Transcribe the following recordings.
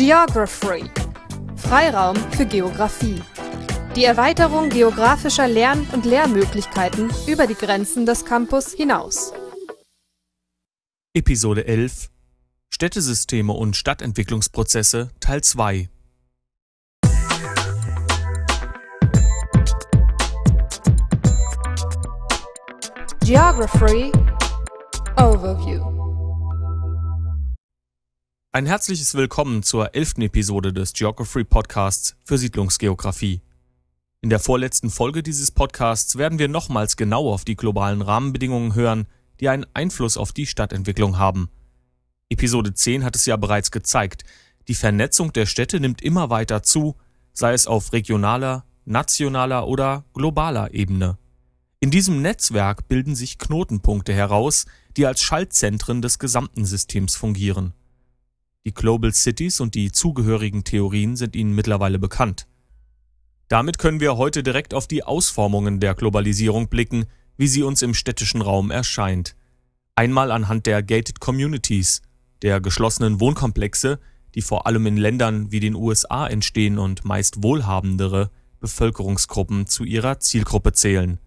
Geography. Freiraum für Geographie. Die Erweiterung geografischer Lern- und Lehrmöglichkeiten über die Grenzen des Campus hinaus. Episode 11 Städtesysteme und Stadtentwicklungsprozesse Teil 2 Geography Overview. Ein herzliches Willkommen zur elften Episode des Geography Podcasts für Siedlungsgeografie. In der vorletzten Folge dieses Podcasts werden wir nochmals genau auf die globalen Rahmenbedingungen hören, die einen Einfluss auf die Stadtentwicklung haben. Episode 10 hat es ja bereits gezeigt, die Vernetzung der Städte nimmt immer weiter zu, sei es auf regionaler, nationaler oder globaler Ebene. In diesem Netzwerk bilden sich Knotenpunkte heraus, die als Schaltzentren des gesamten Systems fungieren. Die Global Cities und die zugehörigen Theorien sind Ihnen mittlerweile bekannt. Damit können wir heute direkt auf die Ausformungen der Globalisierung blicken, wie sie uns im städtischen Raum erscheint. Einmal anhand der Gated Communities, der geschlossenen Wohnkomplexe, die vor allem in Ländern wie den USA entstehen und meist wohlhabendere Bevölkerungsgruppen zu ihrer Zielgruppe zählen.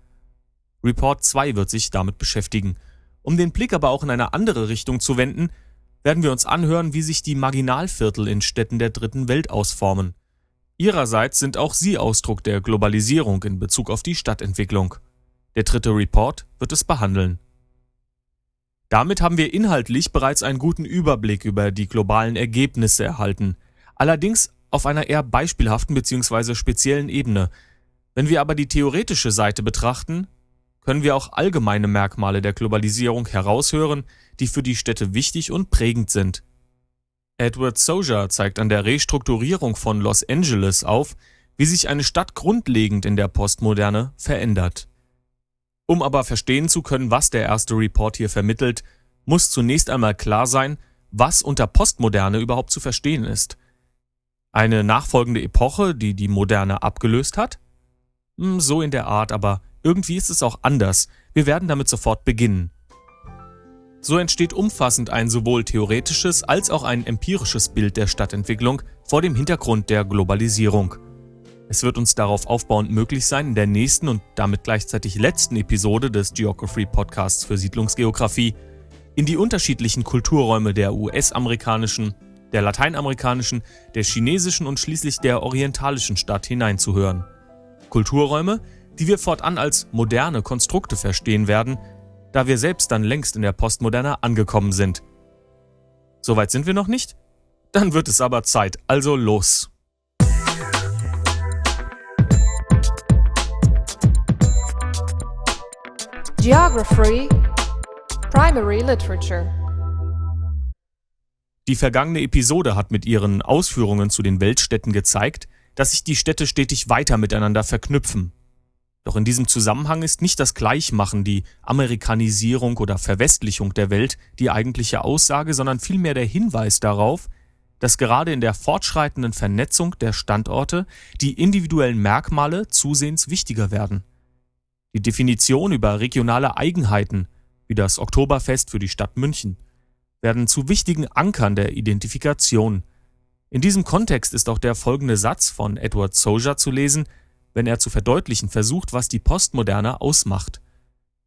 Report 2 wird sich damit beschäftigen. Um den Blick aber auch in eine andere Richtung zu wenden, werden wir uns anhören, wie sich die Marginalviertel in Städten der dritten Welt ausformen. Ihrerseits sind auch sie Ausdruck der Globalisierung in Bezug auf die Stadtentwicklung. Der dritte Report wird es behandeln. Damit haben wir inhaltlich bereits einen guten Überblick über die globalen Ergebnisse erhalten, allerdings auf einer eher beispielhaften bzw. speziellen Ebene. Wenn wir aber die theoretische Seite betrachten, können wir auch allgemeine Merkmale der Globalisierung heraushören, die für die Städte wichtig und prägend sind. Edward Soja zeigt an der Restrukturierung von Los Angeles auf, wie sich eine Stadt grundlegend in der Postmoderne verändert. Um aber verstehen zu können, was der erste Report hier vermittelt, muss zunächst einmal klar sein, was unter Postmoderne überhaupt zu verstehen ist. Eine nachfolgende Epoche, die die Moderne abgelöst hat? Hm, so in der Art, aber irgendwie ist es auch anders. Wir werden damit sofort beginnen. So entsteht umfassend ein sowohl theoretisches als auch ein empirisches Bild der Stadtentwicklung vor dem Hintergrund der Globalisierung. Es wird uns darauf aufbauend möglich sein, in der nächsten und damit gleichzeitig letzten Episode des Geography Podcasts für Siedlungsgeografie in die unterschiedlichen Kulturräume der US-amerikanischen, der lateinamerikanischen, der chinesischen und schließlich der orientalischen Stadt hineinzuhören. Kulturräume, die wir fortan als moderne Konstrukte verstehen werden, da wir selbst dann längst in der Postmoderne angekommen sind. Soweit sind wir noch nicht? Dann wird es aber Zeit, also los. Geography Primary Literature Die vergangene Episode hat mit ihren Ausführungen zu den Weltstädten gezeigt, dass sich die Städte stetig weiter miteinander verknüpfen doch in diesem Zusammenhang ist nicht das Gleichmachen, die Amerikanisierung oder Verwestlichung der Welt die eigentliche Aussage, sondern vielmehr der Hinweis darauf, dass gerade in der fortschreitenden Vernetzung der Standorte die individuellen Merkmale zusehends wichtiger werden. Die Definition über regionale Eigenheiten, wie das Oktoberfest für die Stadt München, werden zu wichtigen Ankern der Identifikation. In diesem Kontext ist auch der folgende Satz von Edward Soja zu lesen, wenn er zu verdeutlichen versucht, was die Postmoderne ausmacht.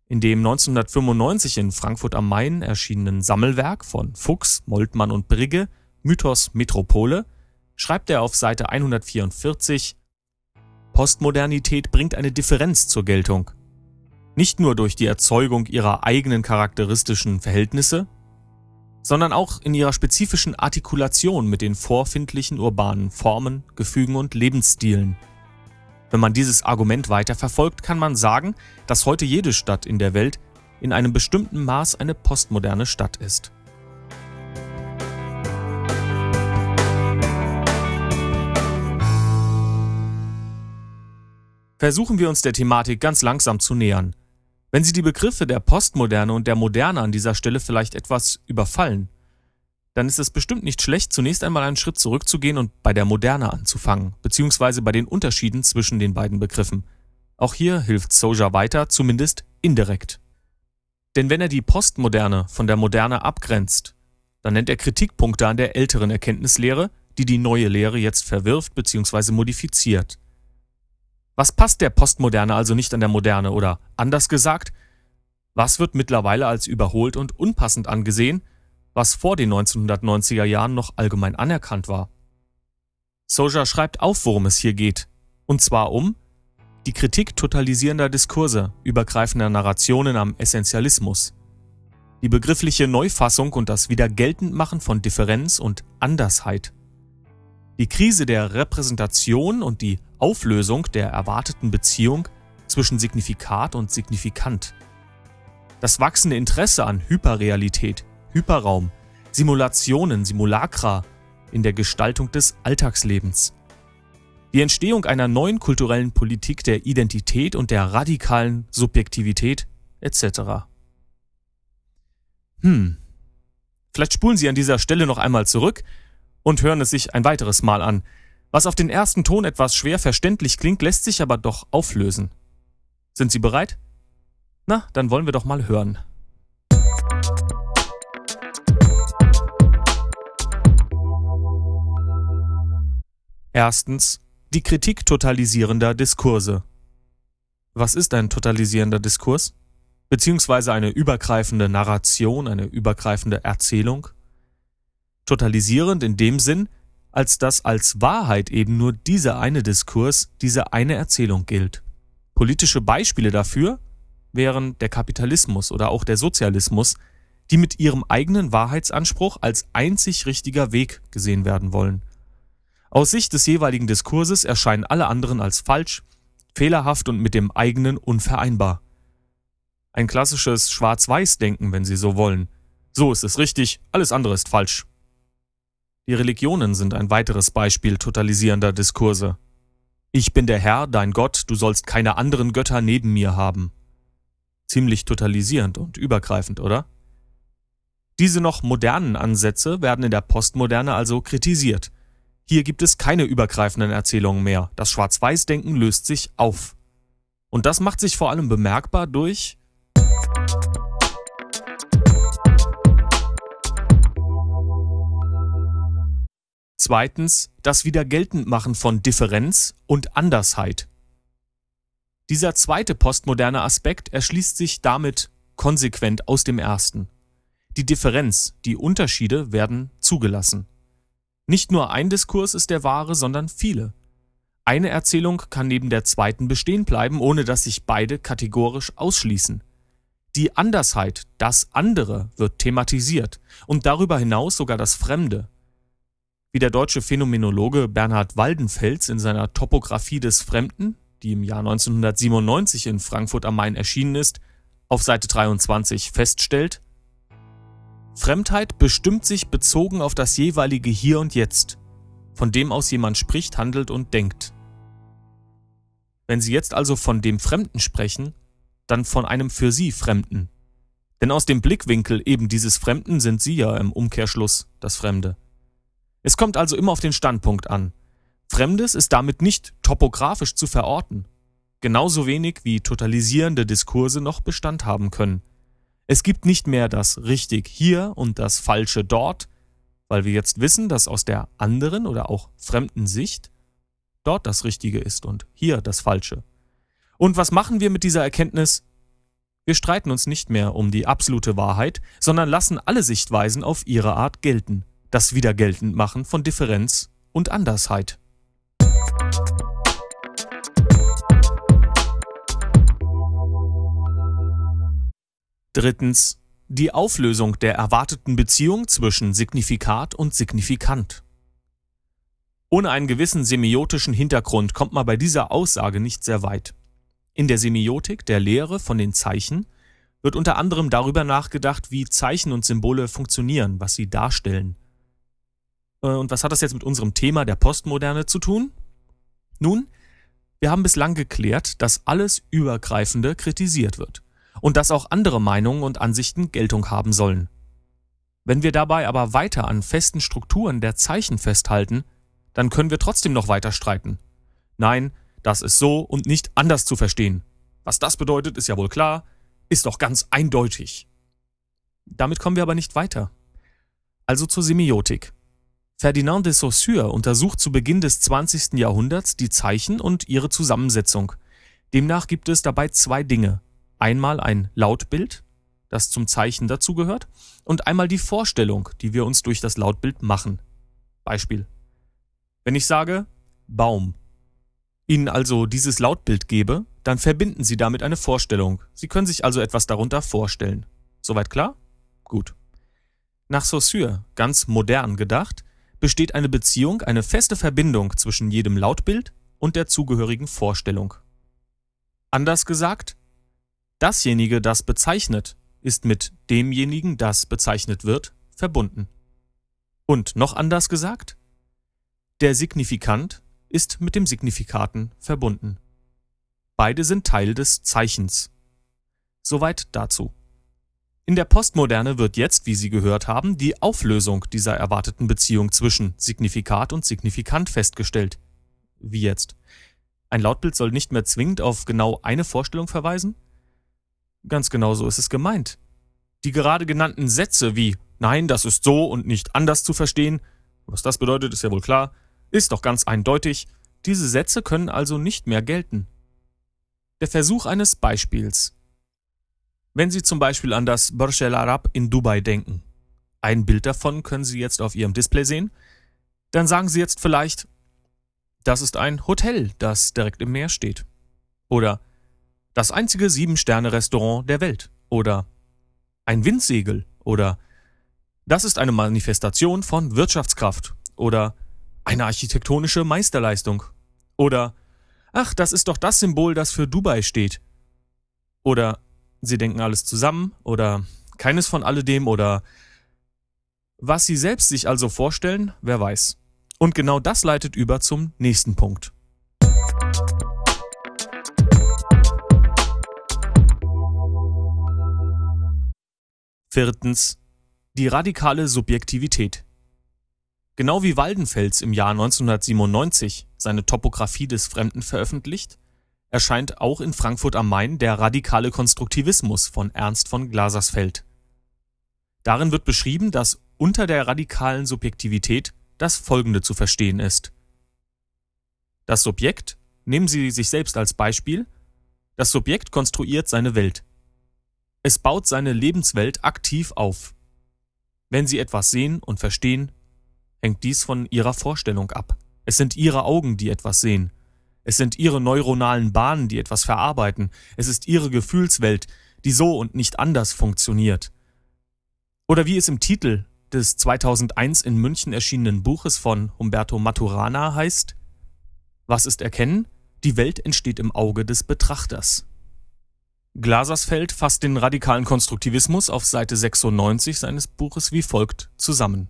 In dem 1995 in Frankfurt am Main erschienenen Sammelwerk von Fuchs, Moltmann und Brigge Mythos Metropole schreibt er auf Seite 144 Postmodernität bringt eine Differenz zur Geltung. Nicht nur durch die Erzeugung ihrer eigenen charakteristischen Verhältnisse, sondern auch in ihrer spezifischen Artikulation mit den vorfindlichen urbanen Formen, Gefügen und Lebensstilen, wenn man dieses Argument weiterverfolgt, kann man sagen, dass heute jede Stadt in der Welt in einem bestimmten Maß eine postmoderne Stadt ist. Versuchen wir uns der Thematik ganz langsam zu nähern. Wenn Sie die Begriffe der Postmoderne und der Moderne an dieser Stelle vielleicht etwas überfallen, dann ist es bestimmt nicht schlecht, zunächst einmal einen Schritt zurückzugehen und bei der Moderne anzufangen, beziehungsweise bei den Unterschieden zwischen den beiden Begriffen. Auch hier hilft Soja weiter, zumindest indirekt. Denn wenn er die Postmoderne von der Moderne abgrenzt, dann nennt er Kritikpunkte an der älteren Erkenntnislehre, die die neue Lehre jetzt verwirft bzw. modifiziert. Was passt der Postmoderne also nicht an der Moderne oder anders gesagt, was wird mittlerweile als überholt und unpassend angesehen, was vor den 1990er Jahren noch allgemein anerkannt war? Soja schreibt auf, worum es hier geht, und zwar um die Kritik totalisierender Diskurse, übergreifender Narrationen am Essentialismus, die begriffliche Neufassung und das Wiedergeltendmachen von Differenz und Andersheit, die Krise der Repräsentation und die Auflösung der erwarteten Beziehung zwischen Signifikat und Signifikant, das wachsende Interesse an Hyperrealität, Hyperraum, Simulationen, Simulacra in der Gestaltung des Alltagslebens, die Entstehung einer neuen kulturellen Politik der Identität und der radikalen Subjektivität etc. Hm. Vielleicht spulen Sie an dieser Stelle noch einmal zurück und hören es sich ein weiteres Mal an. Was auf den ersten Ton etwas schwer verständlich klingt, lässt sich aber doch auflösen. Sind Sie bereit? Na, dann wollen wir doch mal hören. Erstens die Kritik totalisierender Diskurse. Was ist ein totalisierender Diskurs? Beziehungsweise eine übergreifende Narration, eine übergreifende Erzählung? Totalisierend in dem Sinn, als dass als Wahrheit eben nur dieser eine Diskurs, diese eine Erzählung gilt. Politische Beispiele dafür wären der Kapitalismus oder auch der Sozialismus, die mit ihrem eigenen Wahrheitsanspruch als einzig richtiger Weg gesehen werden wollen. Aus Sicht des jeweiligen Diskurses erscheinen alle anderen als falsch, fehlerhaft und mit dem eigenen unvereinbar. Ein klassisches Schwarz-Weiß-Denken, wenn Sie so wollen. So ist es richtig, alles andere ist falsch. Die Religionen sind ein weiteres Beispiel totalisierender Diskurse. Ich bin der Herr, dein Gott, du sollst keine anderen Götter neben mir haben. Ziemlich totalisierend und übergreifend, oder? Diese noch modernen Ansätze werden in der Postmoderne also kritisiert. Hier gibt es keine übergreifenden Erzählungen mehr. Das Schwarz-Weiß-Denken löst sich auf. Und das macht sich vor allem bemerkbar durch Zweitens das Wiedergeltendmachen von Differenz und Andersheit. Dieser zweite postmoderne Aspekt erschließt sich damit konsequent aus dem ersten. Die Differenz, die Unterschiede werden zugelassen. Nicht nur ein Diskurs ist der wahre, sondern viele. Eine Erzählung kann neben der zweiten bestehen bleiben, ohne dass sich beide kategorisch ausschließen. Die Andersheit, das andere, wird thematisiert und darüber hinaus sogar das Fremde. Wie der deutsche Phänomenologe Bernhard Waldenfels in seiner Topographie des Fremden, die im Jahr 1997 in Frankfurt am Main erschienen ist, auf Seite 23 feststellt, Fremdheit bestimmt sich bezogen auf das jeweilige Hier und Jetzt, von dem aus jemand spricht, handelt und denkt. Wenn Sie jetzt also von dem Fremden sprechen, dann von einem für Sie Fremden. Denn aus dem Blickwinkel eben dieses Fremden sind Sie ja im Umkehrschluss das Fremde. Es kommt also immer auf den Standpunkt an. Fremdes ist damit nicht topografisch zu verorten, genauso wenig wie totalisierende Diskurse noch Bestand haben können. Es gibt nicht mehr das richtig hier und das falsche dort, weil wir jetzt wissen, dass aus der anderen oder auch fremden Sicht dort das Richtige ist und hier das Falsche. Und was machen wir mit dieser Erkenntnis? Wir streiten uns nicht mehr um die absolute Wahrheit, sondern lassen alle Sichtweisen auf ihre Art gelten, das Wiedergeltendmachen von Differenz und Andersheit. Drittens die Auflösung der erwarteten Beziehung zwischen Signifikat und Signifikant. Ohne einen gewissen semiotischen Hintergrund kommt man bei dieser Aussage nicht sehr weit. In der Semiotik, der Lehre von den Zeichen, wird unter anderem darüber nachgedacht, wie Zeichen und Symbole funktionieren, was sie darstellen. Äh, und was hat das jetzt mit unserem Thema der Postmoderne zu tun? Nun, wir haben bislang geklärt, dass alles Übergreifende kritisiert wird und dass auch andere Meinungen und Ansichten Geltung haben sollen. Wenn wir dabei aber weiter an festen Strukturen der Zeichen festhalten, dann können wir trotzdem noch weiter streiten. Nein, das ist so und nicht anders zu verstehen. Was das bedeutet, ist ja wohl klar, ist doch ganz eindeutig. Damit kommen wir aber nicht weiter. Also zur Semiotik. Ferdinand de Saussure untersucht zu Beginn des 20. Jahrhunderts die Zeichen und ihre Zusammensetzung. Demnach gibt es dabei zwei Dinge. Einmal ein Lautbild, das zum Zeichen dazugehört, und einmal die Vorstellung, die wir uns durch das Lautbild machen. Beispiel. Wenn ich sage Baum, Ihnen also dieses Lautbild gebe, dann verbinden Sie damit eine Vorstellung. Sie können sich also etwas darunter vorstellen. Soweit klar? Gut. Nach Saussure, ganz modern gedacht, besteht eine Beziehung, eine feste Verbindung zwischen jedem Lautbild und der zugehörigen Vorstellung. Anders gesagt, dasjenige, das bezeichnet, ist mit demjenigen, das bezeichnet wird, verbunden. Und noch anders gesagt, der Signifikant ist mit dem Signifikaten verbunden. Beide sind Teil des Zeichens. Soweit dazu. In der Postmoderne wird jetzt, wie Sie gehört haben, die Auflösung dieser erwarteten Beziehung zwischen Signifikat und Signifikant festgestellt. Wie jetzt? Ein Lautbild soll nicht mehr zwingend auf genau eine Vorstellung verweisen? Ganz genau so ist es gemeint. Die gerade genannten Sätze wie Nein, das ist so und nicht anders zu verstehen, was das bedeutet, ist ja wohl klar, ist doch ganz eindeutig, diese Sätze können also nicht mehr gelten. Der Versuch eines Beispiels. Wenn Sie zum Beispiel an das Burj Al Arab in Dubai denken, ein Bild davon können Sie jetzt auf Ihrem Display sehen, dann sagen Sie jetzt vielleicht, das ist ein Hotel, das direkt im Meer steht. Oder das einzige Sieben-Sterne-Restaurant der Welt. Oder ein Windsegel. Oder das ist eine Manifestation von Wirtschaftskraft. Oder eine architektonische Meisterleistung. Oder ach, das ist doch das Symbol, das für Dubai steht. Oder sie denken alles zusammen oder keines von alledem oder was sie selbst sich also vorstellen, wer weiß. Und genau das leitet über zum nächsten Punkt. Viertens. Die radikale Subjektivität. Genau wie Waldenfels im Jahr 1997 seine Topographie des Fremden veröffentlicht, erscheint auch in Frankfurt am Main der radikale Konstruktivismus von Ernst von Glasersfeld. Darin wird beschrieben, dass unter der radikalen Subjektivität das Folgende zu verstehen ist. Das Subjekt, nehmen Sie sich selbst als Beispiel, das Subjekt konstruiert seine Welt. Es baut seine Lebenswelt aktiv auf. Wenn Sie etwas sehen und verstehen, hängt dies von Ihrer Vorstellung ab. Es sind Ihre Augen, die etwas sehen. Es sind ihre neuronalen Bahnen, die etwas verarbeiten. Es ist ihre Gefühlswelt, die so und nicht anders funktioniert. Oder wie es im Titel des 2001 in München erschienenen Buches von Humberto Maturana heißt, Was ist Erkennen? Die Welt entsteht im Auge des Betrachters. Glasersfeld fasst den radikalen Konstruktivismus auf Seite 96 seines Buches wie folgt zusammen.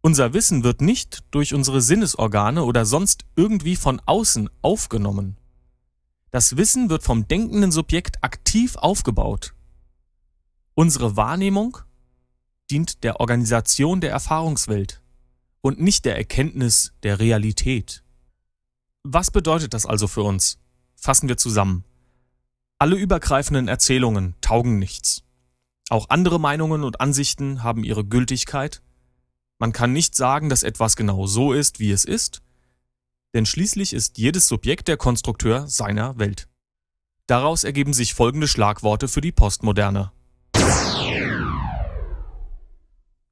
Unser Wissen wird nicht durch unsere Sinnesorgane oder sonst irgendwie von außen aufgenommen. Das Wissen wird vom denkenden Subjekt aktiv aufgebaut. Unsere Wahrnehmung dient der Organisation der Erfahrungswelt und nicht der Erkenntnis der Realität. Was bedeutet das also für uns? Fassen wir zusammen. Alle übergreifenden Erzählungen taugen nichts. Auch andere Meinungen und Ansichten haben ihre Gültigkeit man kann nicht sagen, dass etwas genau so ist, wie es ist, denn schließlich ist jedes Subjekt der Konstrukteur seiner Welt. Daraus ergeben sich folgende Schlagworte für die Postmoderne.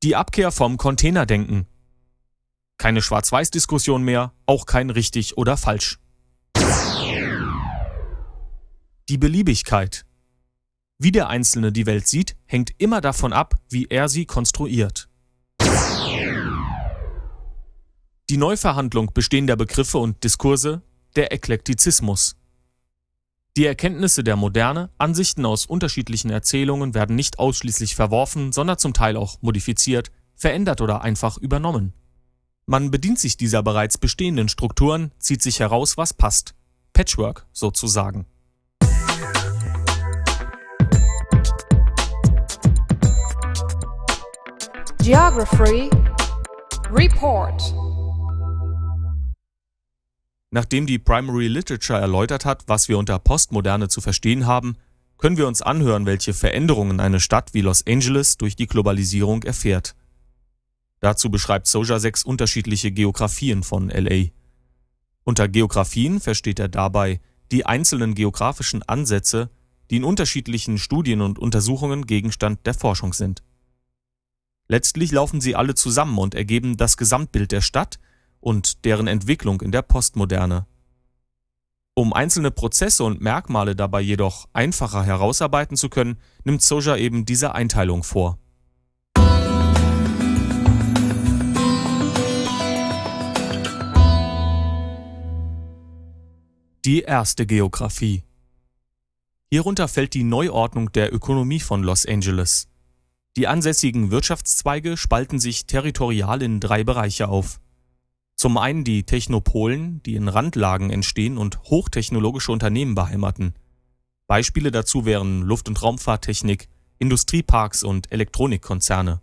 Die Abkehr vom Containerdenken. Keine Schwarz-Weiß-Diskussion mehr, auch kein richtig oder falsch. Die Beliebigkeit. Wie der Einzelne die Welt sieht, hängt immer davon ab, wie er sie konstruiert. Die Neuverhandlung bestehender Begriffe und Diskurse, der Eklektizismus. Die Erkenntnisse der Moderne, Ansichten aus unterschiedlichen Erzählungen werden nicht ausschließlich verworfen, sondern zum Teil auch modifiziert, verändert oder einfach übernommen. Man bedient sich dieser bereits bestehenden Strukturen, zieht sich heraus, was passt. Patchwork sozusagen. Geography Report Nachdem die Primary Literature erläutert hat, was wir unter Postmoderne zu verstehen haben, können wir uns anhören, welche Veränderungen eine Stadt wie Los Angeles durch die Globalisierung erfährt. Dazu beschreibt Soja 6 unterschiedliche Geografien von LA. Unter Geografien versteht er dabei die einzelnen geografischen Ansätze, die in unterschiedlichen Studien und Untersuchungen Gegenstand der Forschung sind. Letztlich laufen sie alle zusammen und ergeben das Gesamtbild der Stadt und deren Entwicklung in der Postmoderne. Um einzelne Prozesse und Merkmale dabei jedoch einfacher herausarbeiten zu können, nimmt Soja eben diese Einteilung vor. Die erste Geografie. Hierunter fällt die Neuordnung der Ökonomie von Los Angeles. Die ansässigen Wirtschaftszweige spalten sich territorial in drei Bereiche auf. Zum einen die Technopolen, die in Randlagen entstehen und hochtechnologische Unternehmen beheimaten. Beispiele dazu wären Luft- und Raumfahrttechnik, Industrieparks und Elektronikkonzerne.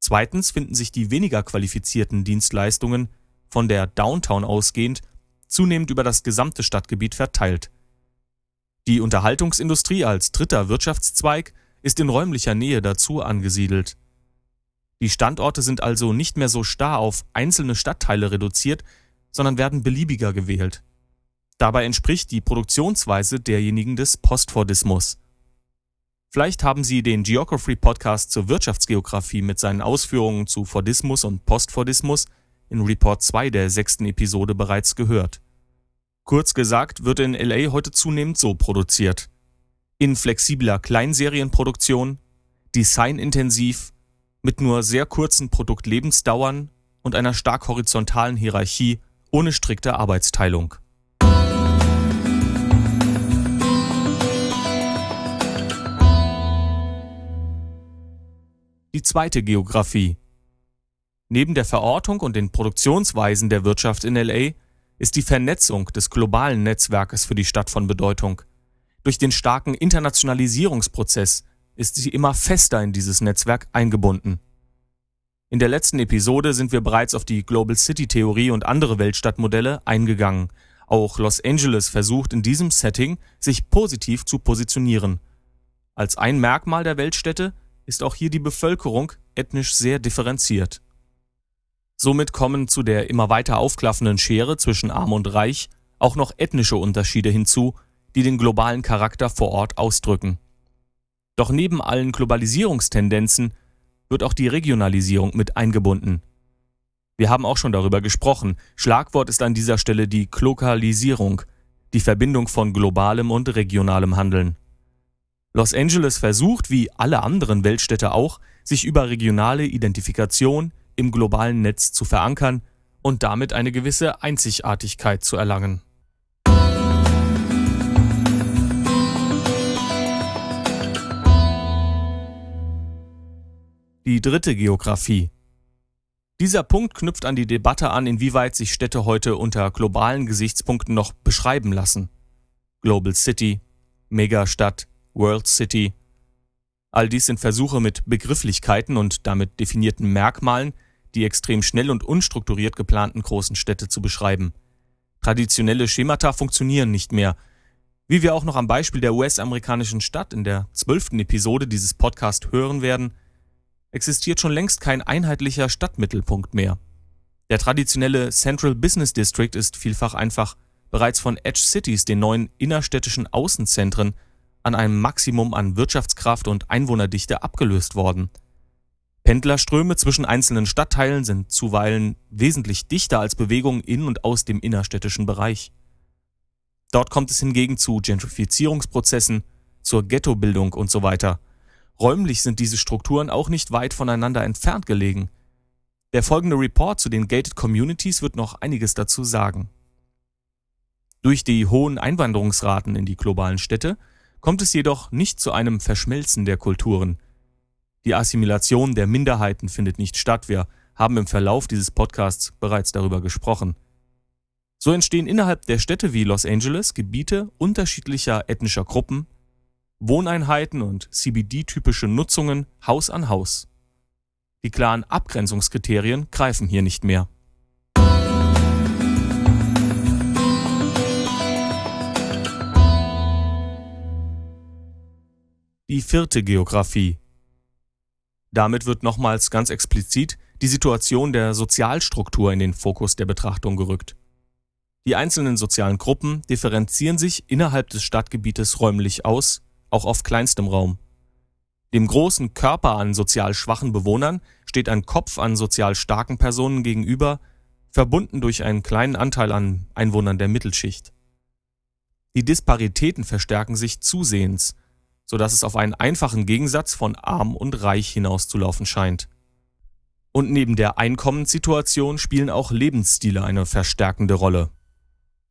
Zweitens finden sich die weniger qualifizierten Dienstleistungen, von der Downtown ausgehend, zunehmend über das gesamte Stadtgebiet verteilt. Die Unterhaltungsindustrie als dritter Wirtschaftszweig ist in räumlicher Nähe dazu angesiedelt. Die Standorte sind also nicht mehr so starr auf einzelne Stadtteile reduziert, sondern werden beliebiger gewählt. Dabei entspricht die Produktionsweise derjenigen des Postfordismus. Vielleicht haben Sie den Geography Podcast zur Wirtschaftsgeografie mit seinen Ausführungen zu Fordismus und Postfordismus in Report 2 der sechsten Episode bereits gehört. Kurz gesagt wird in LA heute zunehmend so produziert. In flexibler Kleinserienproduktion, designintensiv, mit nur sehr kurzen Produktlebensdauern und einer stark horizontalen Hierarchie ohne strikte Arbeitsteilung. Die zweite Geografie Neben der Verortung und den Produktionsweisen der Wirtschaft in LA ist die Vernetzung des globalen Netzwerkes für die Stadt von Bedeutung. Durch den starken Internationalisierungsprozess ist sie immer fester in dieses Netzwerk eingebunden. In der letzten Episode sind wir bereits auf die Global City Theorie und andere Weltstadtmodelle eingegangen. Auch Los Angeles versucht in diesem Setting, sich positiv zu positionieren. Als ein Merkmal der Weltstädte ist auch hier die Bevölkerung ethnisch sehr differenziert. Somit kommen zu der immer weiter aufklaffenden Schere zwischen Arm und Reich auch noch ethnische Unterschiede hinzu, die den globalen Charakter vor Ort ausdrücken. Doch neben allen Globalisierungstendenzen wird auch die Regionalisierung mit eingebunden. Wir haben auch schon darüber gesprochen. Schlagwort ist an dieser Stelle die Glokalisierung, die Verbindung von globalem und regionalem Handeln. Los Angeles versucht, wie alle anderen Weltstädte auch, sich über regionale Identifikation, im globalen Netz zu verankern und damit eine gewisse Einzigartigkeit zu erlangen. Die dritte Geografie. Dieser Punkt knüpft an die Debatte an, inwieweit sich Städte heute unter globalen Gesichtspunkten noch beschreiben lassen. Global City, Megastadt, World City. All dies sind Versuche mit Begrifflichkeiten und damit definierten Merkmalen, die extrem schnell und unstrukturiert geplanten großen Städte zu beschreiben. Traditionelle Schemata funktionieren nicht mehr. Wie wir auch noch am Beispiel der US-amerikanischen Stadt in der zwölften Episode dieses Podcasts hören werden, existiert schon längst kein einheitlicher Stadtmittelpunkt mehr. Der traditionelle Central Business District ist vielfach einfach bereits von Edge Cities, den neuen innerstädtischen Außenzentren, an einem Maximum an Wirtschaftskraft und Einwohnerdichte abgelöst worden – Pendlerströme zwischen einzelnen Stadtteilen sind zuweilen wesentlich dichter als Bewegungen in und aus dem innerstädtischen Bereich. Dort kommt es hingegen zu Gentrifizierungsprozessen, zur Ghettobildung und so weiter. Räumlich sind diese Strukturen auch nicht weit voneinander entfernt gelegen. Der folgende Report zu den Gated Communities wird noch einiges dazu sagen. Durch die hohen Einwanderungsraten in die globalen Städte kommt es jedoch nicht zu einem Verschmelzen der Kulturen – die Assimilation der Minderheiten findet nicht statt. Wir haben im Verlauf dieses Podcasts bereits darüber gesprochen. So entstehen innerhalb der Städte wie Los Angeles Gebiete unterschiedlicher ethnischer Gruppen, Wohneinheiten und CBD-typische Nutzungen Haus an Haus. Die klaren Abgrenzungskriterien greifen hier nicht mehr. Die vierte Geografie damit wird nochmals ganz explizit die Situation der Sozialstruktur in den Fokus der Betrachtung gerückt. Die einzelnen sozialen Gruppen differenzieren sich innerhalb des Stadtgebietes räumlich aus, auch auf kleinstem Raum. Dem großen Körper an sozial schwachen Bewohnern steht ein Kopf an sozial starken Personen gegenüber, verbunden durch einen kleinen Anteil an Einwohnern der Mittelschicht. Die Disparitäten verstärken sich zusehends, so dass es auf einen einfachen Gegensatz von arm und reich hinauszulaufen scheint. Und neben der Einkommenssituation spielen auch Lebensstile eine verstärkende Rolle.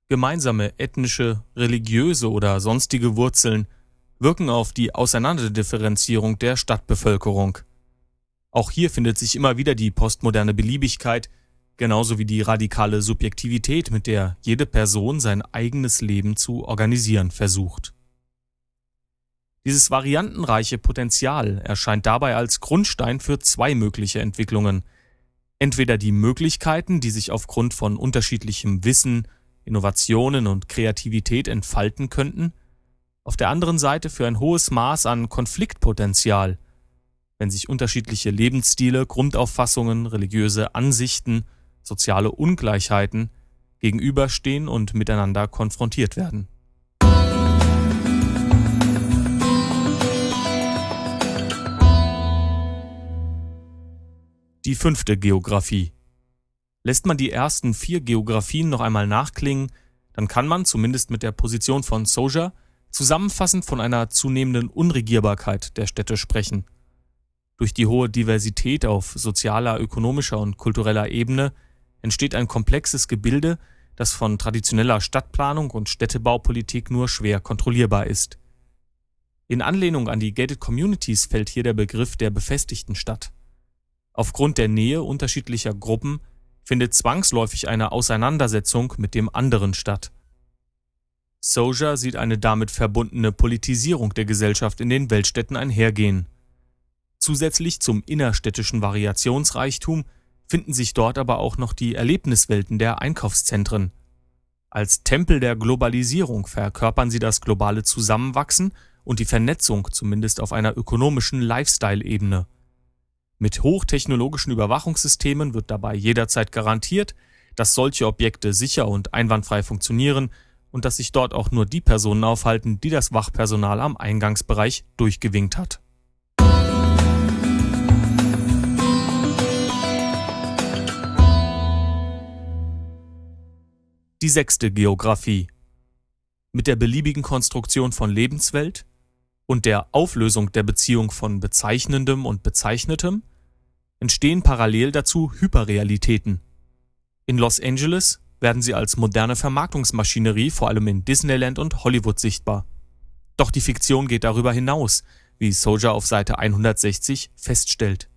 Gemeinsame ethnische, religiöse oder sonstige Wurzeln wirken auf die Auseinanderdifferenzierung der Stadtbevölkerung. Auch hier findet sich immer wieder die postmoderne Beliebigkeit, genauso wie die radikale Subjektivität, mit der jede Person sein eigenes Leben zu organisieren versucht. Dieses variantenreiche Potenzial erscheint dabei als Grundstein für zwei mögliche Entwicklungen. Entweder die Möglichkeiten, die sich aufgrund von unterschiedlichem Wissen, Innovationen und Kreativität entfalten könnten, auf der anderen Seite für ein hohes Maß an Konfliktpotenzial, wenn sich unterschiedliche Lebensstile, Grundauffassungen, religiöse Ansichten, soziale Ungleichheiten gegenüberstehen und miteinander konfrontiert werden. Die fünfte Geographie. Lässt man die ersten vier Geografien noch einmal nachklingen, dann kann man, zumindest mit der Position von Soja, zusammenfassend von einer zunehmenden Unregierbarkeit der Städte sprechen. Durch die hohe Diversität auf sozialer, ökonomischer und kultureller Ebene entsteht ein komplexes Gebilde, das von traditioneller Stadtplanung und Städtebaupolitik nur schwer kontrollierbar ist. In Anlehnung an die Gated Communities fällt hier der Begriff der befestigten Stadt. Aufgrund der Nähe unterschiedlicher Gruppen findet zwangsläufig eine Auseinandersetzung mit dem anderen statt. Soja sieht eine damit verbundene Politisierung der Gesellschaft in den Weltstädten einhergehen. Zusätzlich zum innerstädtischen Variationsreichtum finden sich dort aber auch noch die Erlebniswelten der Einkaufszentren. Als Tempel der Globalisierung verkörpern sie das globale Zusammenwachsen und die Vernetzung zumindest auf einer ökonomischen Lifestyle-Ebene. Mit hochtechnologischen Überwachungssystemen wird dabei jederzeit garantiert, dass solche Objekte sicher und einwandfrei funktionieren und dass sich dort auch nur die Personen aufhalten, die das Wachpersonal am Eingangsbereich durchgewinkt hat. Die sechste Geographie. Mit der beliebigen Konstruktion von Lebenswelt und der Auflösung der Beziehung von Bezeichnendem und Bezeichnetem entstehen parallel dazu Hyperrealitäten. In Los Angeles werden sie als moderne Vermarktungsmaschinerie vor allem in Disneyland und Hollywood sichtbar. Doch die Fiktion geht darüber hinaus, wie Soja auf Seite 160 feststellt.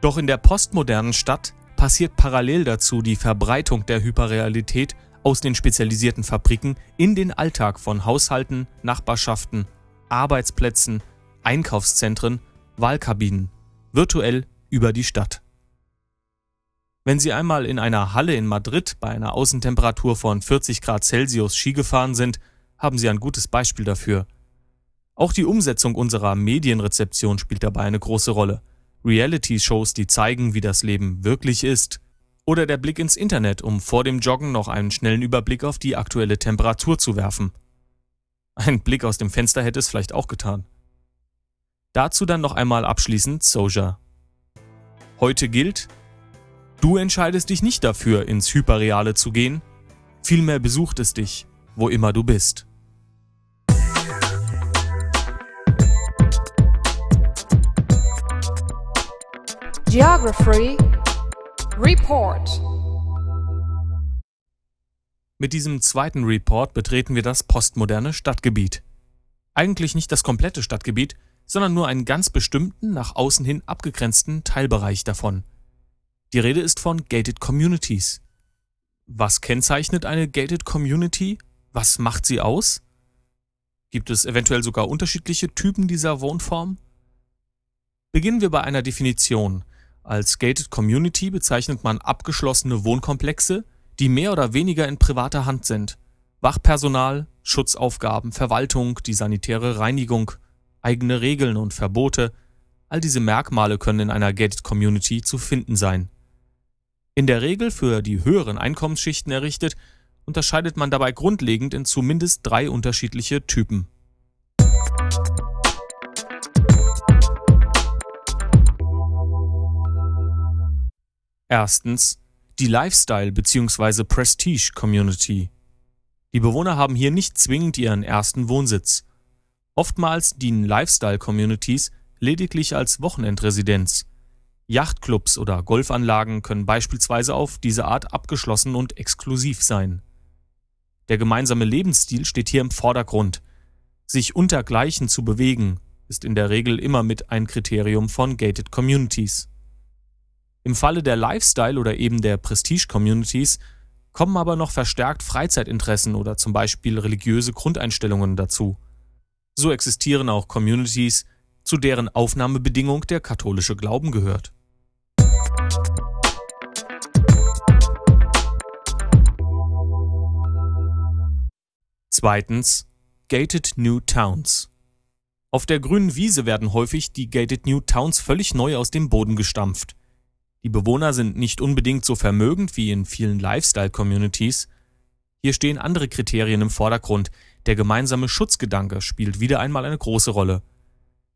Doch in der postmodernen Stadt passiert parallel dazu die Verbreitung der Hyperrealität aus den spezialisierten Fabriken in den Alltag von Haushalten, Nachbarschaften, Arbeitsplätzen, Einkaufszentren, Wahlkabinen virtuell über die Stadt. Wenn Sie einmal in einer Halle in Madrid bei einer Außentemperatur von 40 Grad Celsius Ski gefahren sind, haben Sie ein gutes Beispiel dafür. Auch die Umsetzung unserer Medienrezeption spielt dabei eine große Rolle. Reality-Shows, die zeigen, wie das Leben wirklich ist. Oder der Blick ins Internet, um vor dem Joggen noch einen schnellen Überblick auf die aktuelle Temperatur zu werfen. Ein Blick aus dem Fenster hätte es vielleicht auch getan. Dazu dann noch einmal abschließend Soja. Heute gilt, du entscheidest dich nicht dafür, ins Hyperreale zu gehen, vielmehr besucht es dich, wo immer du bist. Geography Report Mit diesem zweiten Report betreten wir das postmoderne Stadtgebiet. Eigentlich nicht das komplette Stadtgebiet, sondern nur einen ganz bestimmten, nach außen hin abgegrenzten Teilbereich davon. Die Rede ist von Gated Communities. Was kennzeichnet eine Gated Community? Was macht sie aus? Gibt es eventuell sogar unterschiedliche Typen dieser Wohnform? Beginnen wir bei einer Definition. Als Gated Community bezeichnet man abgeschlossene Wohnkomplexe, die mehr oder weniger in privater Hand sind. Wachpersonal, Schutzaufgaben, Verwaltung, die sanitäre Reinigung, eigene Regeln und Verbote, All diese Merkmale können in einer Gated Community zu finden sein. In der Regel für die höheren Einkommensschichten errichtet, unterscheidet man dabei grundlegend in zumindest drei unterschiedliche Typen. Erstens die Lifestyle- bzw. Prestige Community. Die Bewohner haben hier nicht zwingend ihren ersten Wohnsitz. Oftmals dienen Lifestyle-Communities lediglich als Wochenendresidenz. Yachtclubs oder Golfanlagen können beispielsweise auf diese Art abgeschlossen und exklusiv sein. Der gemeinsame Lebensstil steht hier im Vordergrund. Sich untergleichen zu bewegen, ist in der Regel immer mit ein Kriterium von Gated Communities. Im Falle der Lifestyle- oder eben der Prestige-Communities kommen aber noch verstärkt Freizeitinteressen oder zum Beispiel religiöse Grundeinstellungen dazu. So existieren auch Communities, zu deren Aufnahmebedingung der katholische Glauben gehört. Zweitens Gated New Towns. Auf der grünen Wiese werden häufig die Gated New Towns völlig neu aus dem Boden gestampft. Die Bewohner sind nicht unbedingt so vermögend wie in vielen Lifestyle-Communities. Hier stehen andere Kriterien im Vordergrund. Der gemeinsame Schutzgedanke spielt wieder einmal eine große Rolle.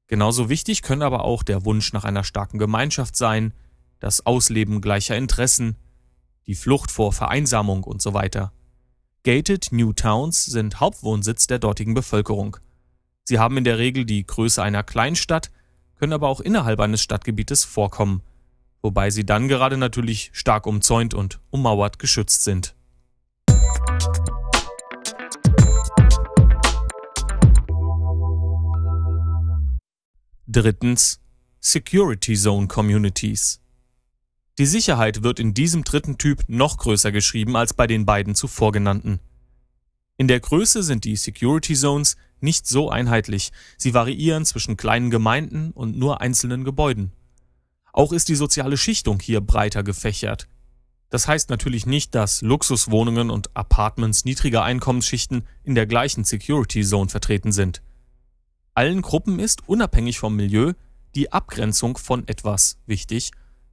Genauso wichtig können aber auch der Wunsch nach einer starken Gemeinschaft sein, das Ausleben gleicher Interessen, die Flucht vor Vereinsamung und so weiter. Gated New Towns sind Hauptwohnsitz der dortigen Bevölkerung. Sie haben in der Regel die Größe einer Kleinstadt, können aber auch innerhalb eines Stadtgebietes vorkommen wobei sie dann gerade natürlich stark umzäunt und ummauert geschützt sind. Drittens Security Zone Communities. Die Sicherheit wird in diesem dritten Typ noch größer geschrieben als bei den beiden zuvor genannten. In der Größe sind die Security Zones nicht so einheitlich, sie variieren zwischen kleinen Gemeinden und nur einzelnen Gebäuden. Auch ist die soziale Schichtung hier breiter gefächert. Das heißt natürlich nicht, dass Luxuswohnungen und Apartments niedriger Einkommensschichten in der gleichen Security Zone vertreten sind. Allen Gruppen ist, unabhängig vom Milieu, die Abgrenzung von etwas wichtig,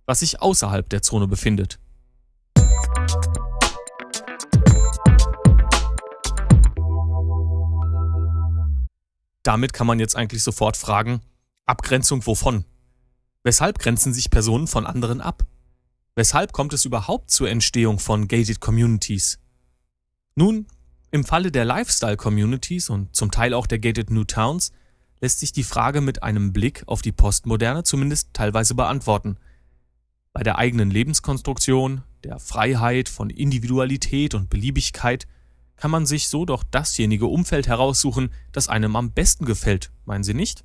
was sich außerhalb der Zone befindet. Damit kann man jetzt eigentlich sofort fragen, Abgrenzung wovon? Weshalb grenzen sich Personen von anderen ab? Weshalb kommt es überhaupt zur Entstehung von Gated Communities? Nun, im Falle der Lifestyle Communities und zum Teil auch der Gated New Towns lässt sich die Frage mit einem Blick auf die Postmoderne zumindest teilweise beantworten. Bei der eigenen Lebenskonstruktion, der Freiheit von Individualität und Beliebigkeit kann man sich so doch dasjenige Umfeld heraussuchen, das einem am besten gefällt, meinen Sie nicht?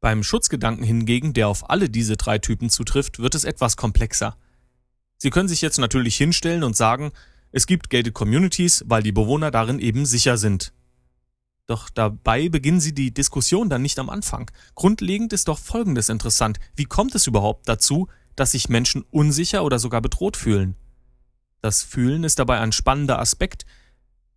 Beim Schutzgedanken hingegen, der auf alle diese drei Typen zutrifft, wird es etwas komplexer. Sie können sich jetzt natürlich hinstellen und sagen, es gibt gated Communities, weil die Bewohner darin eben sicher sind. Doch dabei beginnen Sie die Diskussion dann nicht am Anfang. Grundlegend ist doch Folgendes interessant. Wie kommt es überhaupt dazu, dass sich Menschen unsicher oder sogar bedroht fühlen? Das Fühlen ist dabei ein spannender Aspekt,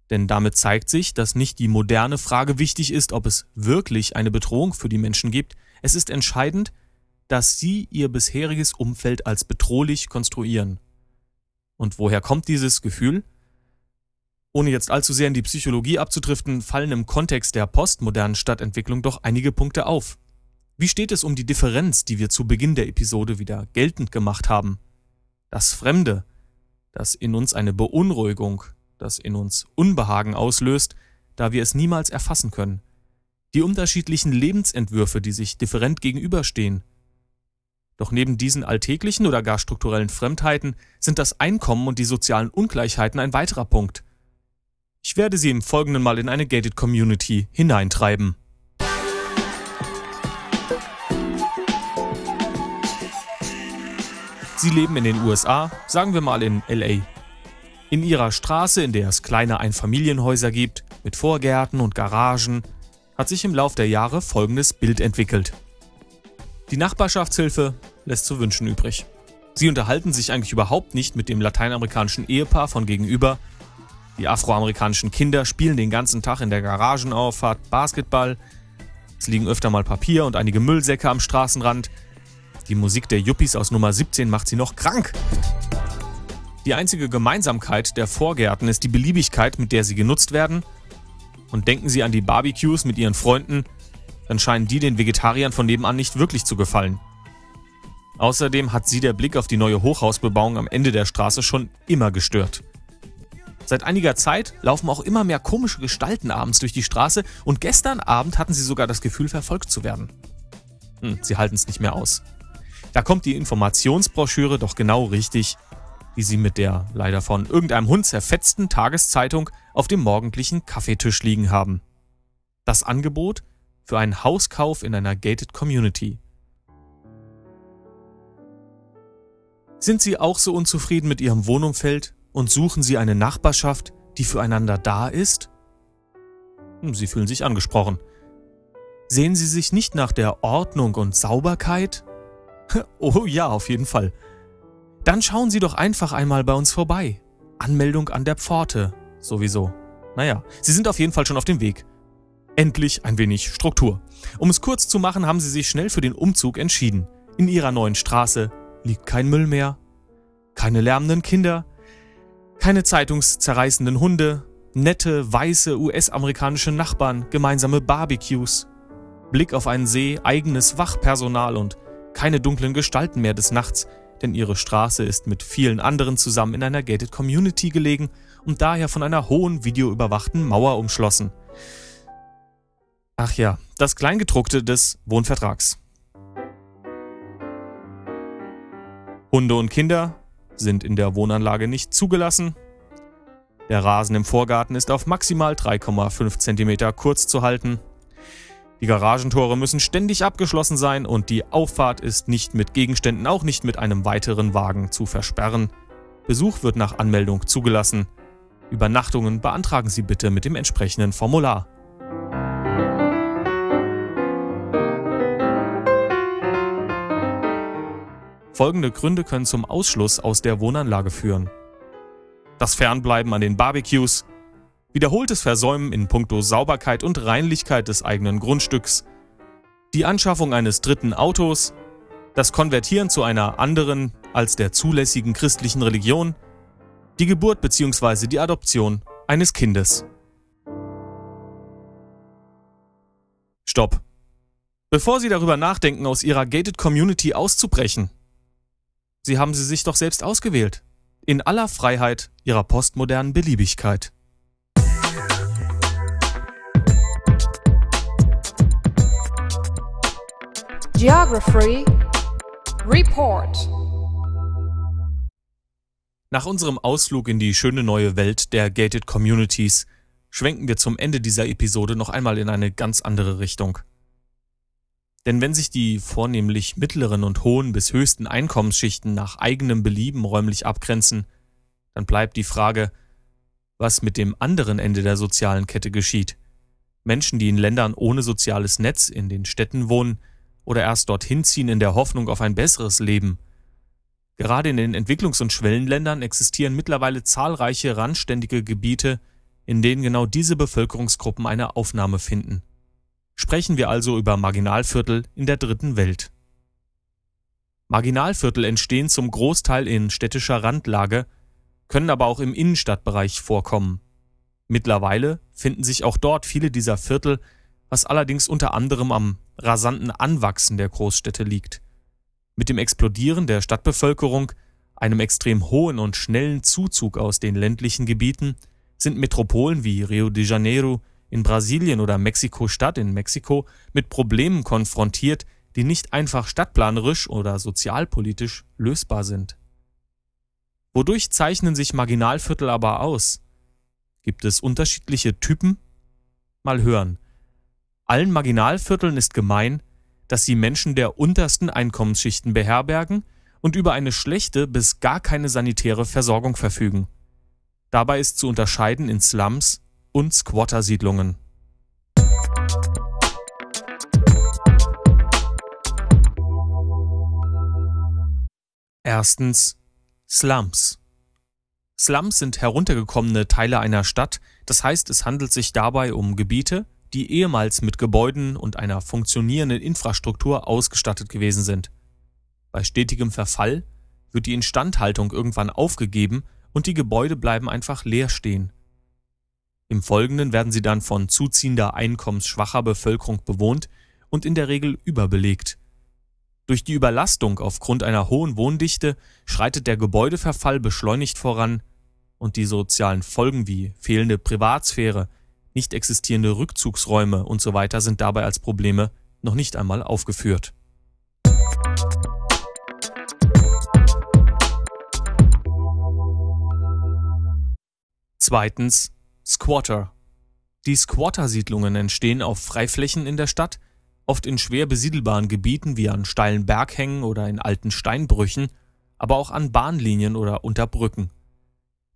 denn damit zeigt sich, dass nicht die moderne Frage wichtig ist, ob es wirklich eine Bedrohung für die Menschen gibt. Es ist entscheidend, dass sie ihr bisheriges Umfeld als bedrohlich konstruieren. Und woher kommt dieses Gefühl? Ohne jetzt allzu sehr in die Psychologie abzudriften, fallen im Kontext der postmodernen Stadtentwicklung doch einige Punkte auf. Wie steht es um die Differenz, die wir zu Beginn der Episode wieder geltend gemacht haben? Das Fremde, das in uns eine Beunruhigung, das in uns Unbehagen auslöst, da wir es niemals erfassen können. Die unterschiedlichen Lebensentwürfe, die sich different gegenüberstehen. Doch neben diesen alltäglichen oder gar strukturellen Fremdheiten sind das Einkommen und die sozialen Ungleichheiten ein weiterer Punkt. Ich werde Sie im Folgenden mal in eine Gated Community hineintreiben. Sie leben in den USA, sagen wir mal in LA. In ihrer Straße, in der es kleine Einfamilienhäuser gibt, mit Vorgärten und Garagen, hat sich im Lauf der Jahre folgendes Bild entwickelt. Die Nachbarschaftshilfe lässt zu wünschen übrig. Sie unterhalten sich eigentlich überhaupt nicht mit dem lateinamerikanischen Ehepaar von gegenüber. Die afroamerikanischen Kinder spielen den ganzen Tag in der Garagenauffahrt Basketball. Es liegen öfter mal Papier und einige Müllsäcke am Straßenrand. Die Musik der Yuppies aus Nummer 17 macht sie noch krank. Die einzige Gemeinsamkeit der Vorgärten ist die Beliebigkeit, mit der sie genutzt werden. Und denken Sie an die Barbecues mit Ihren Freunden, dann scheinen die den Vegetariern von nebenan nicht wirklich zu gefallen. Außerdem hat sie der Blick auf die neue Hochhausbebauung am Ende der Straße schon immer gestört. Seit einiger Zeit laufen auch immer mehr komische Gestalten abends durch die Straße und gestern Abend hatten sie sogar das Gefühl, verfolgt zu werden. Hm, sie halten es nicht mehr aus. Da kommt die Informationsbroschüre doch genau richtig, die sie mit der leider von irgendeinem Hund zerfetzten Tageszeitung auf dem morgendlichen Kaffeetisch liegen haben. Das Angebot für einen Hauskauf in einer gated Community. Sind Sie auch so unzufrieden mit Ihrem Wohnumfeld und suchen Sie eine Nachbarschaft, die füreinander da ist? Hm, Sie fühlen sich angesprochen. Sehen Sie sich nicht nach der Ordnung und Sauberkeit? Oh ja, auf jeden Fall. Dann schauen Sie doch einfach einmal bei uns vorbei. Anmeldung an der Pforte. Sowieso. Naja, Sie sind auf jeden Fall schon auf dem Weg. Endlich ein wenig Struktur. Um es kurz zu machen, haben Sie sich schnell für den Umzug entschieden. In Ihrer neuen Straße liegt kein Müll mehr, keine lärmenden Kinder, keine zeitungszerreißenden Hunde, nette, weiße US-amerikanische Nachbarn, gemeinsame Barbecues, Blick auf einen See, eigenes Wachpersonal und keine dunklen Gestalten mehr des Nachts, denn ihre Straße ist mit vielen anderen zusammen in einer gated Community gelegen und daher von einer hohen videoüberwachten Mauer umschlossen. Ach ja, das Kleingedruckte des Wohnvertrags. Hunde und Kinder sind in der Wohnanlage nicht zugelassen. Der Rasen im Vorgarten ist auf maximal 3,5 cm kurz zu halten. Die Garagentore müssen ständig abgeschlossen sein und die Auffahrt ist nicht mit Gegenständen, auch nicht mit einem weiteren Wagen zu versperren. Besuch wird nach Anmeldung zugelassen. Übernachtungen beantragen Sie bitte mit dem entsprechenden Formular. Folgende Gründe können zum Ausschluss aus der Wohnanlage führen. Das Fernbleiben an den Barbecues, wiederholtes Versäumen in puncto Sauberkeit und Reinlichkeit des eigenen Grundstücks, die Anschaffung eines dritten Autos, das Konvertieren zu einer anderen als der zulässigen christlichen Religion, die Geburt bzw. die Adoption eines Kindes. Stopp. Bevor Sie darüber nachdenken, aus Ihrer gated Community auszubrechen, Sie haben sie sich doch selbst ausgewählt. In aller Freiheit ihrer postmodernen Beliebigkeit. Geography Report Nach unserem Ausflug in die schöne neue Welt der Gated Communities schwenken wir zum Ende dieser Episode noch einmal in eine ganz andere Richtung. Denn wenn sich die vornehmlich mittleren und hohen bis höchsten Einkommensschichten nach eigenem Belieben räumlich abgrenzen, dann bleibt die Frage, was mit dem anderen Ende der sozialen Kette geschieht. Menschen, die in Ländern ohne soziales Netz in den Städten wohnen oder erst dorthin ziehen in der Hoffnung auf ein besseres Leben. Gerade in den Entwicklungs- und Schwellenländern existieren mittlerweile zahlreiche randständige Gebiete, in denen genau diese Bevölkerungsgruppen eine Aufnahme finden sprechen wir also über Marginalviertel in der dritten Welt. Marginalviertel entstehen zum Großteil in städtischer Randlage, können aber auch im Innenstadtbereich vorkommen. Mittlerweile finden sich auch dort viele dieser Viertel, was allerdings unter anderem am rasanten Anwachsen der Großstädte liegt. Mit dem Explodieren der Stadtbevölkerung, einem extrem hohen und schnellen Zuzug aus den ländlichen Gebieten, sind Metropolen wie Rio de Janeiro, in Brasilien oder Mexiko-Stadt in Mexiko mit Problemen konfrontiert, die nicht einfach stadtplanerisch oder sozialpolitisch lösbar sind. Wodurch zeichnen sich Marginalviertel aber aus? Gibt es unterschiedliche Typen? Mal hören. Allen Marginalvierteln ist gemein, dass sie Menschen der untersten Einkommensschichten beherbergen und über eine schlechte bis gar keine sanitäre Versorgung verfügen. Dabei ist zu unterscheiden in Slums und Squattersiedlungen. Erstens Slums. Slums sind heruntergekommene Teile einer Stadt, das heißt es handelt sich dabei um Gebiete, die ehemals mit Gebäuden und einer funktionierenden Infrastruktur ausgestattet gewesen sind. Bei stetigem Verfall wird die Instandhaltung irgendwann aufgegeben und die Gebäude bleiben einfach leer stehen. Im Folgenden werden sie dann von zuziehender einkommensschwacher Bevölkerung bewohnt und in der Regel überbelegt. Durch die Überlastung aufgrund einer hohen Wohndichte schreitet der Gebäudeverfall beschleunigt voran und die sozialen Folgen wie fehlende Privatsphäre, nicht existierende Rückzugsräume usw. So sind dabei als Probleme noch nicht einmal aufgeführt. Zweitens Squatter. Die Squatter-Siedlungen entstehen auf Freiflächen in der Stadt, oft in schwer besiedelbaren Gebieten wie an steilen Berghängen oder in alten Steinbrüchen, aber auch an Bahnlinien oder unter Brücken.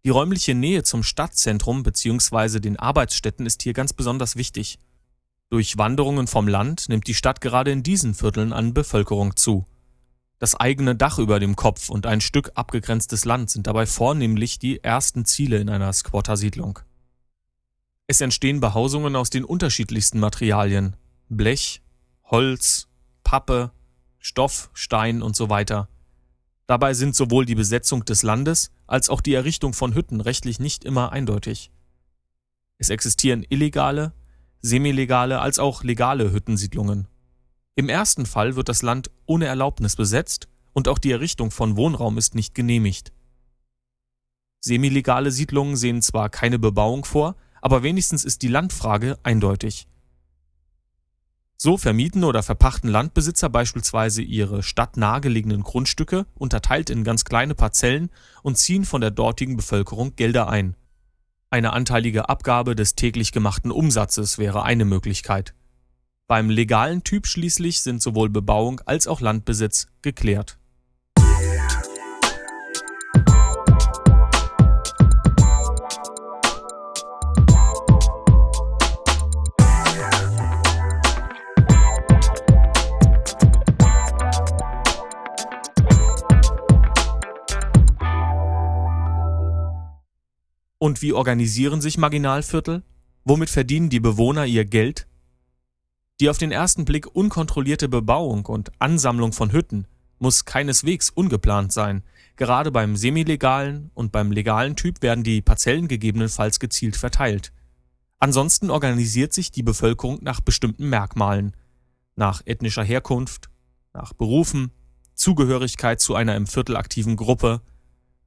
Die räumliche Nähe zum Stadtzentrum bzw. den Arbeitsstätten ist hier ganz besonders wichtig. Durch Wanderungen vom Land nimmt die Stadt gerade in diesen Vierteln an Bevölkerung zu. Das eigene Dach über dem Kopf und ein Stück abgegrenztes Land sind dabei vornehmlich die ersten Ziele in einer Squattersiedlung. Es entstehen Behausungen aus den unterschiedlichsten Materialien Blech, Holz, Pappe, Stoff, Stein und so weiter. Dabei sind sowohl die Besetzung des Landes als auch die Errichtung von Hütten rechtlich nicht immer eindeutig. Es existieren illegale, semilegale als auch legale Hüttensiedlungen. Im ersten Fall wird das Land ohne Erlaubnis besetzt und auch die Errichtung von Wohnraum ist nicht genehmigt. Semilegale Siedlungen sehen zwar keine Bebauung vor, aber wenigstens ist die Landfrage eindeutig. So vermieten oder verpachten Landbesitzer beispielsweise ihre stadtnah gelegenen Grundstücke, unterteilt in ganz kleine Parzellen, und ziehen von der dortigen Bevölkerung Gelder ein. Eine anteilige Abgabe des täglich gemachten Umsatzes wäre eine Möglichkeit. Beim legalen Typ schließlich sind sowohl Bebauung als auch Landbesitz geklärt. Und wie organisieren sich Marginalviertel? Womit verdienen die Bewohner ihr Geld? Die auf den ersten Blick unkontrollierte Bebauung und Ansammlung von Hütten muss keineswegs ungeplant sein. Gerade beim semilegalen und beim legalen Typ werden die Parzellen gegebenenfalls gezielt verteilt. Ansonsten organisiert sich die Bevölkerung nach bestimmten Merkmalen. Nach ethnischer Herkunft, nach Berufen, Zugehörigkeit zu einer im Viertel aktiven Gruppe.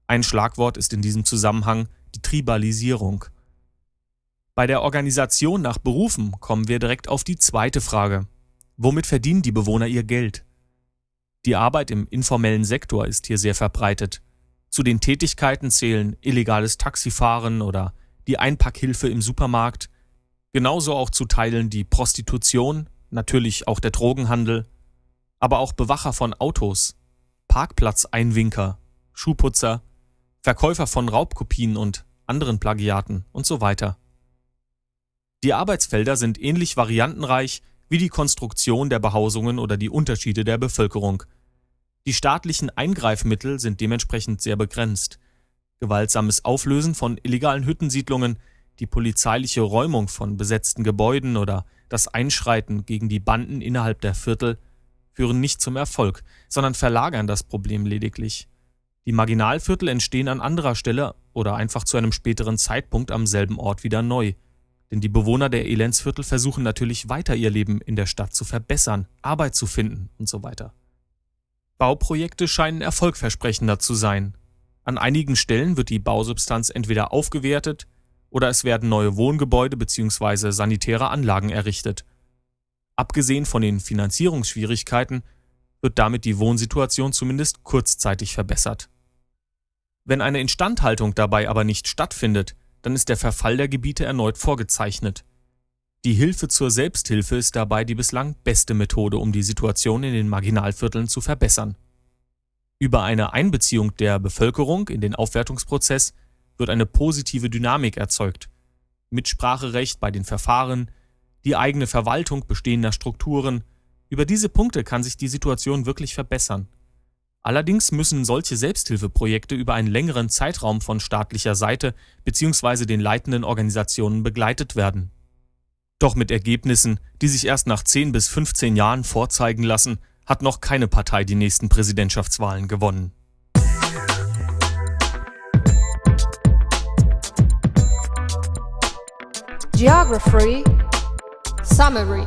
Ein Schlagwort ist in diesem Zusammenhang die Tribalisierung. Bei der Organisation nach Berufen kommen wir direkt auf die zweite Frage. Womit verdienen die Bewohner ihr Geld? Die Arbeit im informellen Sektor ist hier sehr verbreitet. Zu den Tätigkeiten zählen illegales Taxifahren oder die Einpackhilfe im Supermarkt, genauso auch zu Teilen die Prostitution, natürlich auch der Drogenhandel, aber auch Bewacher von Autos, Parkplatzeinwinker, Schuhputzer, Verkäufer von Raubkopien und anderen Plagiaten und so weiter. Die Arbeitsfelder sind ähnlich variantenreich wie die Konstruktion der Behausungen oder die Unterschiede der Bevölkerung. Die staatlichen Eingreifmittel sind dementsprechend sehr begrenzt. Gewaltsames Auflösen von illegalen Hüttensiedlungen, die polizeiliche Räumung von besetzten Gebäuden oder das Einschreiten gegen die Banden innerhalb der Viertel führen nicht zum Erfolg, sondern verlagern das Problem lediglich. Die Marginalviertel entstehen an anderer Stelle oder einfach zu einem späteren Zeitpunkt am selben Ort wieder neu. Denn die Bewohner der Elendsviertel versuchen natürlich weiter ihr Leben in der Stadt zu verbessern, Arbeit zu finden und so weiter. Bauprojekte scheinen erfolgversprechender zu sein. An einigen Stellen wird die Bausubstanz entweder aufgewertet oder es werden neue Wohngebäude bzw. sanitäre Anlagen errichtet. Abgesehen von den Finanzierungsschwierigkeiten wird damit die Wohnsituation zumindest kurzzeitig verbessert. Wenn eine Instandhaltung dabei aber nicht stattfindet, dann ist der Verfall der Gebiete erneut vorgezeichnet. Die Hilfe zur Selbsthilfe ist dabei die bislang beste Methode, um die Situation in den Marginalvierteln zu verbessern. Über eine Einbeziehung der Bevölkerung in den Aufwertungsprozess wird eine positive Dynamik erzeugt. Mitspracherecht bei den Verfahren, die eigene Verwaltung bestehender Strukturen, über diese Punkte kann sich die Situation wirklich verbessern. Allerdings müssen solche Selbsthilfeprojekte über einen längeren Zeitraum von staatlicher Seite bzw. den leitenden Organisationen begleitet werden. Doch mit Ergebnissen, die sich erst nach 10 bis 15 Jahren vorzeigen lassen, hat noch keine Partei die nächsten Präsidentschaftswahlen gewonnen. Geography Summary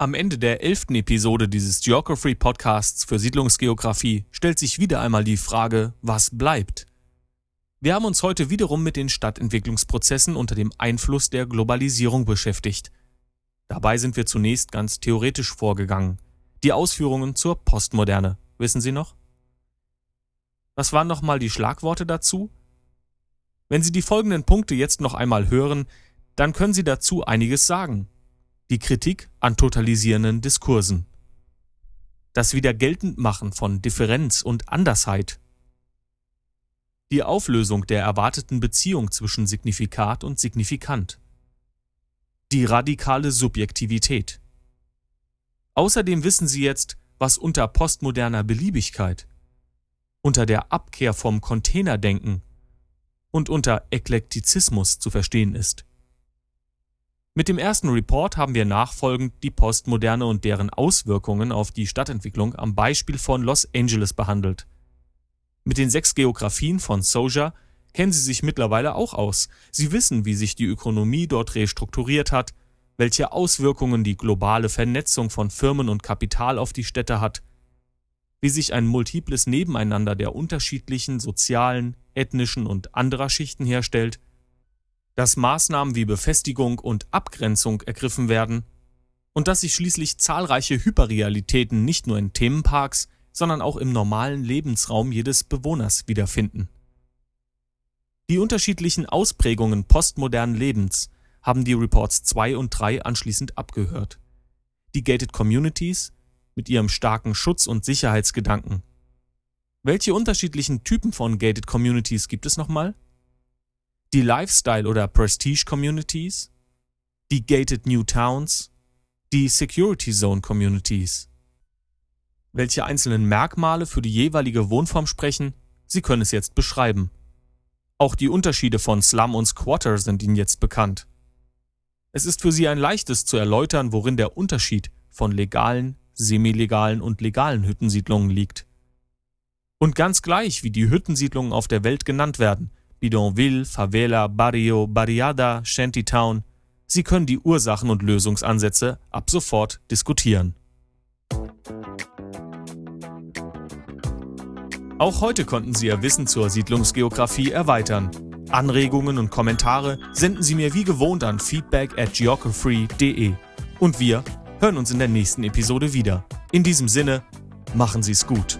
Am Ende der elften Episode dieses Geography Podcasts für Siedlungsgeografie stellt sich wieder einmal die Frage, was bleibt? Wir haben uns heute wiederum mit den Stadtentwicklungsprozessen unter dem Einfluss der Globalisierung beschäftigt. Dabei sind wir zunächst ganz theoretisch vorgegangen. Die Ausführungen zur Postmoderne, wissen Sie noch? Was waren nochmal die Schlagworte dazu? Wenn Sie die folgenden Punkte jetzt noch einmal hören, dann können Sie dazu einiges sagen. Die Kritik an totalisierenden Diskursen. Das Wiedergeltendmachen von Differenz und Andersheit die Auflösung der erwarteten Beziehung zwischen Signifikat und Signifikant, die radikale Subjektivität. Außerdem wissen Sie jetzt, was unter postmoderner Beliebigkeit, unter der Abkehr vom Containerdenken und unter Eklektizismus zu verstehen ist. Mit dem ersten Report haben wir nachfolgend die Postmoderne und deren Auswirkungen auf die Stadtentwicklung am Beispiel von Los Angeles behandelt. Mit den sechs Geografien von Soja kennen sie sich mittlerweile auch aus. Sie wissen, wie sich die Ökonomie dort restrukturiert hat, welche Auswirkungen die globale Vernetzung von Firmen und Kapital auf die Städte hat, wie sich ein multiples Nebeneinander der unterschiedlichen sozialen, ethnischen und anderer Schichten herstellt, dass Maßnahmen wie Befestigung und Abgrenzung ergriffen werden und dass sich schließlich zahlreiche Hyperrealitäten nicht nur in Themenparks, sondern auch im normalen Lebensraum jedes Bewohners wiederfinden. Die unterschiedlichen Ausprägungen postmodernen Lebens haben die Reports 2 und 3 anschließend abgehört. Die Gated Communities mit ihrem starken Schutz- und Sicherheitsgedanken. Welche unterschiedlichen Typen von Gated Communities gibt es nochmal? Die Lifestyle- oder Prestige Communities, die Gated New Towns, die Security Zone Communities. Welche einzelnen Merkmale für die jeweilige Wohnform sprechen, Sie können es jetzt beschreiben. Auch die Unterschiede von Slum und Squatter sind Ihnen jetzt bekannt. Es ist für Sie ein leichtes zu erläutern, worin der Unterschied von legalen, semilegalen und legalen Hüttensiedlungen liegt. Und ganz gleich, wie die Hüttensiedlungen auf der Welt genannt werden, Bidonville, Favela, Barrio, Barriada, Shantytown, Sie können die Ursachen und Lösungsansätze ab sofort diskutieren. Auch heute konnten Sie Ihr Wissen zur Siedlungsgeografie erweitern. Anregungen und Kommentare senden Sie mir wie gewohnt an feedback at geography.de. Und wir hören uns in der nächsten Episode wieder. In diesem Sinne, machen Sie es gut.